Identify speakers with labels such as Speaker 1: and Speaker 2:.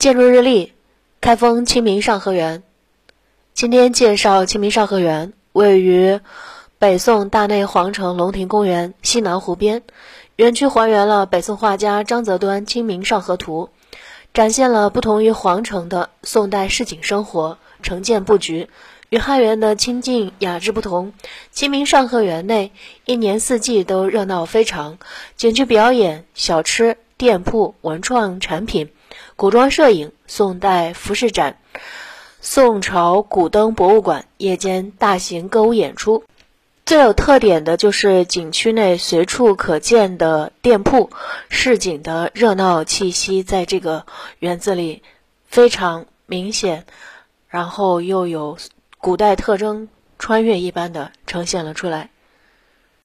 Speaker 1: 建筑日历，开封清明上河园。今天介绍清明上河园，位于北宋大内皇城龙庭公园西南湖边。园区还原了北宋画家张择端《清明上河图》，展现了不同于皇城的宋代市井生活、城建布局，与汉园的清静雅致不同。清明上河园内一年四季都热闹非常，景区表演、小吃、店铺、文创产品。古装摄影、宋代服饰展、宋朝古灯博物馆、夜间大型歌舞演出，最有特点的就是景区内随处可见的店铺，市井的热闹气息在这个园子里非常明显，然后又有古代特征穿越一般的呈现了出来。